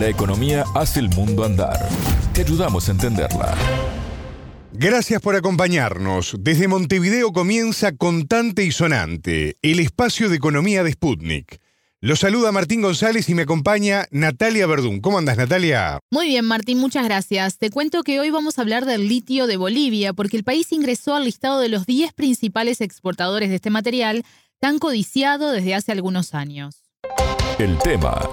La economía hace el mundo andar. Te ayudamos a entenderla. Gracias por acompañarnos. Desde Montevideo comienza Contante y Sonante, el espacio de economía de Sputnik. Los saluda Martín González y me acompaña Natalia Verdún. ¿Cómo andas, Natalia? Muy bien, Martín, muchas gracias. Te cuento que hoy vamos a hablar del litio de Bolivia, porque el país ingresó al listado de los 10 principales exportadores de este material, tan codiciado desde hace algunos años. El tema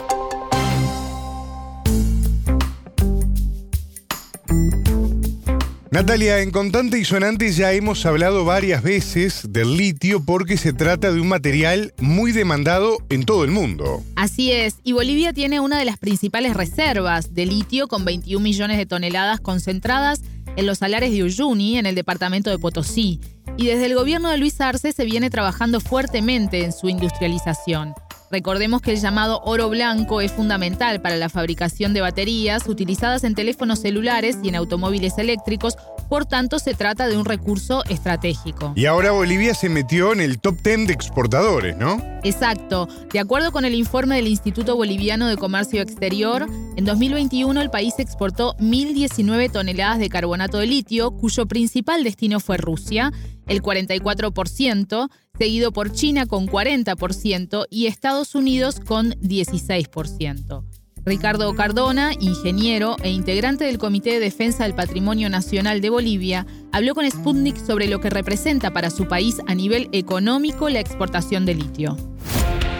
Natalia, en Contante y Sonante ya hemos hablado varias veces del litio porque se trata de un material muy demandado en todo el mundo. Así es, y Bolivia tiene una de las principales reservas de litio con 21 millones de toneladas concentradas en los salares de Uyuni, en el departamento de Potosí. Y desde el gobierno de Luis Arce se viene trabajando fuertemente en su industrialización. Recordemos que el llamado oro blanco es fundamental para la fabricación de baterías utilizadas en teléfonos celulares y en automóviles eléctricos, por tanto se trata de un recurso estratégico. Y ahora Bolivia se metió en el top 10 de exportadores, ¿no? Exacto. De acuerdo con el informe del Instituto Boliviano de Comercio Exterior, en 2021 el país exportó 1.019 toneladas de carbonato de litio, cuyo principal destino fue Rusia, el 44%, seguido por China con 40% y Estados Unidos con 16%. Ricardo Cardona, ingeniero e integrante del Comité de Defensa del Patrimonio Nacional de Bolivia, habló con Sputnik sobre lo que representa para su país a nivel económico la exportación de litio.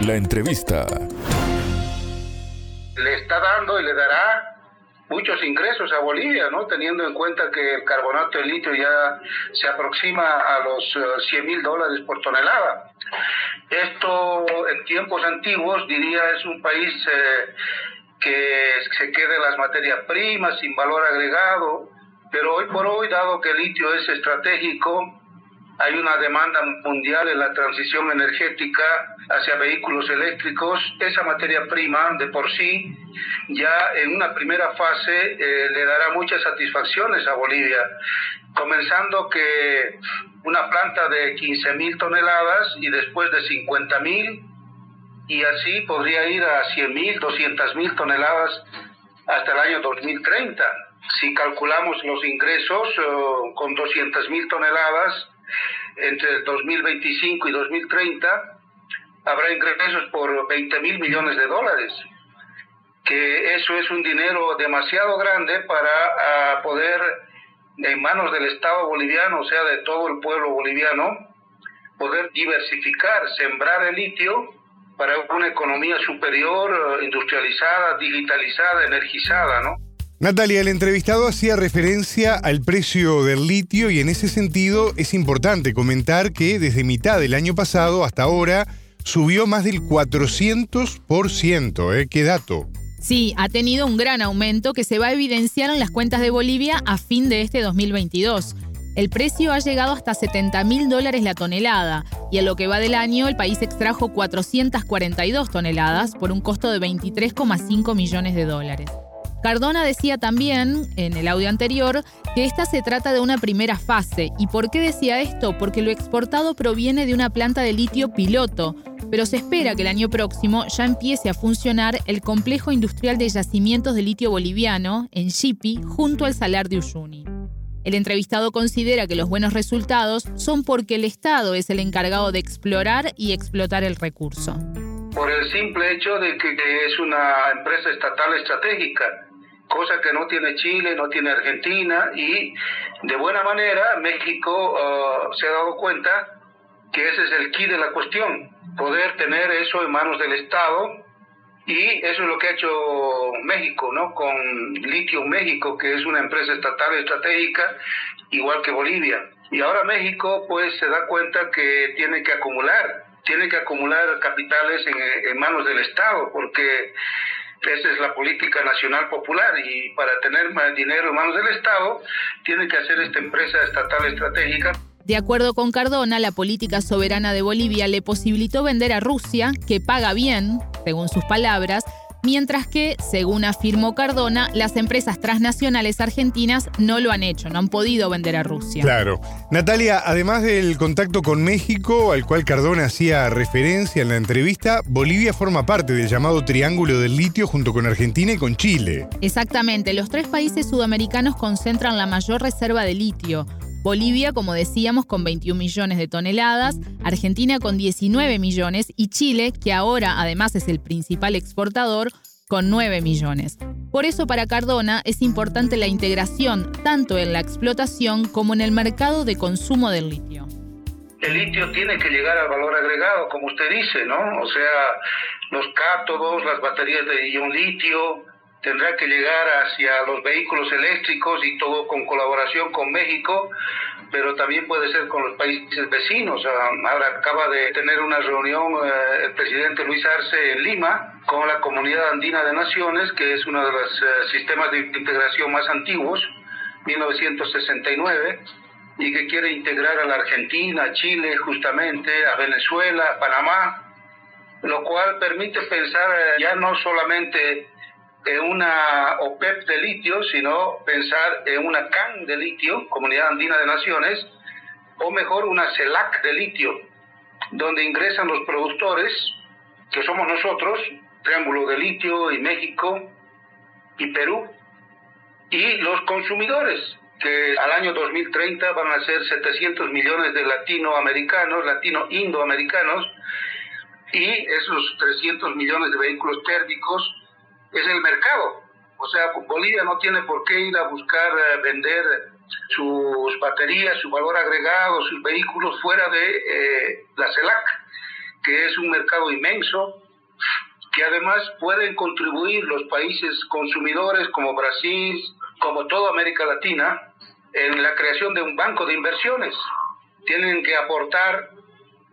La entrevista. Le está dando y le dará muchos ingresos a Bolivia, ¿no? Teniendo en cuenta que el carbonato de litio ya se aproxima a los 100 eh, mil dólares por tonelada. Esto en tiempos antiguos, diría, es un país eh, que se quede las materias primas sin valor agregado, pero hoy por hoy, dado que el litio es estratégico, hay una demanda mundial en la transición energética hacia vehículos eléctricos. Esa materia prima de por sí ya en una primera fase eh, le dará muchas satisfacciones a Bolivia, comenzando que una planta de 15 mil toneladas y después de 50 mil y así podría ir a 100 mil, 200 mil toneladas hasta el año 2030. Si calculamos los ingresos eh, con 200 mil toneladas, entre el 2025 y 2030 habrá ingresos por 20 mil millones de dólares, que eso es un dinero demasiado grande para ah, poder, en manos del Estado boliviano, o sea, de todo el pueblo boliviano, poder diversificar, sembrar el litio para una economía superior, industrializada, digitalizada, energizada, ¿no? Natalia, el entrevistado hacía referencia al precio del litio y en ese sentido es importante comentar que desde mitad del año pasado hasta ahora subió más del 400%. ¿eh? ¿Qué dato? Sí, ha tenido un gran aumento que se va a evidenciar en las cuentas de Bolivia a fin de este 2022. El precio ha llegado hasta 70 mil dólares la tonelada y en lo que va del año el país extrajo 442 toneladas por un costo de 23,5 millones de dólares. Cardona decía también, en el audio anterior, que esta se trata de una primera fase. ¿Y por qué decía esto? Porque lo exportado proviene de una planta de litio piloto, pero se espera que el año próximo ya empiece a funcionar el complejo industrial de yacimientos de litio boliviano en Chipi, junto al salar de Uyuni. El entrevistado considera que los buenos resultados son porque el Estado es el encargado de explorar y explotar el recurso. Por el simple hecho de que es una empresa estatal estratégica, cosa que no tiene Chile, no tiene Argentina y de buena manera México uh, se ha dado cuenta que ese es el key de la cuestión, poder tener eso en manos del Estado y eso es lo que ha hecho México, ¿no? Con Litio México, que es una empresa estatal estratégica, igual que Bolivia. Y ahora México pues se da cuenta que tiene que acumular, tiene que acumular capitales en, en manos del Estado, porque esa es la política nacional popular y para tener más dinero en manos del Estado tiene que hacer esta empresa estatal estratégica. De acuerdo con Cardona, la política soberana de Bolivia le posibilitó vender a Rusia, que paga bien, según sus palabras, mientras que, según afirmó Cardona, las empresas transnacionales argentinas no lo han hecho, no han podido vender a Rusia. Claro. Natalia, además del contacto con México, al cual Cardona hacía referencia en la entrevista, Bolivia forma parte del llamado Triángulo del Litio junto con Argentina y con Chile. Exactamente, los tres países sudamericanos concentran la mayor reserva de litio. Bolivia, como decíamos, con 21 millones de toneladas, Argentina con 19 millones y Chile, que ahora además es el principal exportador, con 9 millones. Por eso para Cardona es importante la integración tanto en la explotación como en el mercado de consumo del litio. El litio tiene que llegar al valor agregado, como usted dice, ¿no? O sea, los cátodos, las baterías de ion litio, tendrá que llegar hacia los vehículos eléctricos y todo con colaboración con México, pero también puede ser con los países vecinos. Ahora acaba de tener una reunión eh, el presidente Luis Arce en Lima con la Comunidad Andina de Naciones, que es uno de los eh, sistemas de integración más antiguos, 1969 y que quiere integrar a la Argentina, a Chile, justamente, a Venezuela, a Panamá, lo cual permite pensar eh, ya no solamente en una OPEP de litio, sino pensar en una CAN de litio, Comunidad Andina de Naciones, o mejor una CELAC de litio, donde ingresan los productores, que somos nosotros, Triángulo de Litio y México y Perú, y los consumidores, que al año 2030 van a ser 700 millones de latinoamericanos, latino-indoamericanos, y esos 300 millones de vehículos térmicos es el mercado. O sea, Bolivia no tiene por qué ir a buscar eh, vender sus baterías, su valor agregado, sus vehículos fuera de eh, la CELAC, que es un mercado inmenso, que además pueden contribuir los países consumidores como Brasil, como toda América Latina, en la creación de un banco de inversiones. Tienen que aportar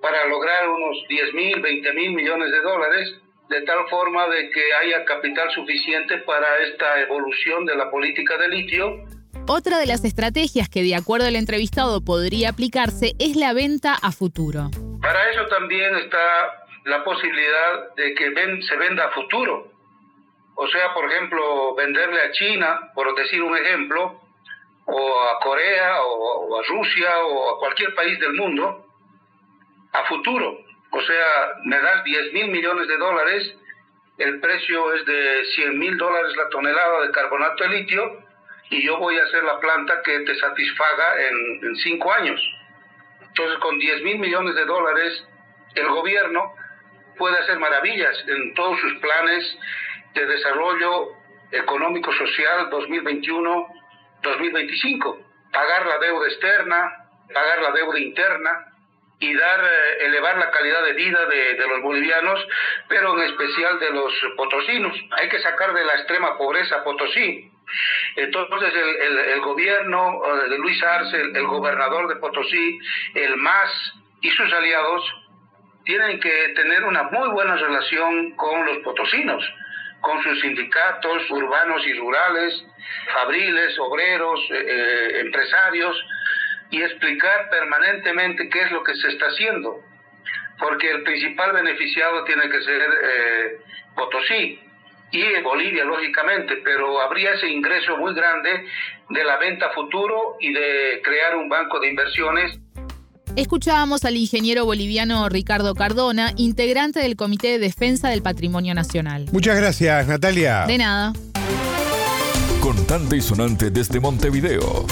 para lograr unos 10 mil, 20 mil millones de dólares de tal forma de que haya capital suficiente para esta evolución de la política de litio. Otra de las estrategias que de acuerdo al entrevistado podría aplicarse es la venta a futuro. Para eso también está la posibilidad de que se venda a futuro. O sea, por ejemplo, venderle a China, por decir un ejemplo, o a Corea, o, a Rusia, o a cualquier país del mundo, a futuro. O sea, me das 10 mil millones de dólares, el precio es de 100 mil dólares la tonelada de carbonato de litio y yo voy a hacer la planta que te satisfaga en, cinco años. Entonces, con 10 mil millones de dólares, el gobierno puede hacer maravillas en todos sus planes de desarrollo económico social 2021-2025. Pagar la deuda externa, pagar la deuda interna, y dar, eh, elevar la calidad de vida de, los bolivianos, pero en especial de los potosinos. Hay que sacar de la extrema pobreza Potosí. Entonces el, el, gobierno eh, de Luis Arce, el, gobernador de Potosí, el MAS y sus aliados tienen que tener una muy buena relación con los potosinos, con sus sindicatos urbanos y rurales, fabriles, obreros, eh, empresarios, y explicar permanentemente qué es lo que se está haciendo, porque el principal beneficiado tiene que ser eh, Potosí y Bolivia, lógicamente, pero habría ese ingreso muy grande de la venta futuro y de crear un banco de inversiones. Escuchábamos al ingeniero boliviano Ricardo Cardona, integrante del Comité de Defensa del Patrimonio Nacional. Muchas gracias, Natalia. De nada. Contante y sonante desde Montevideo.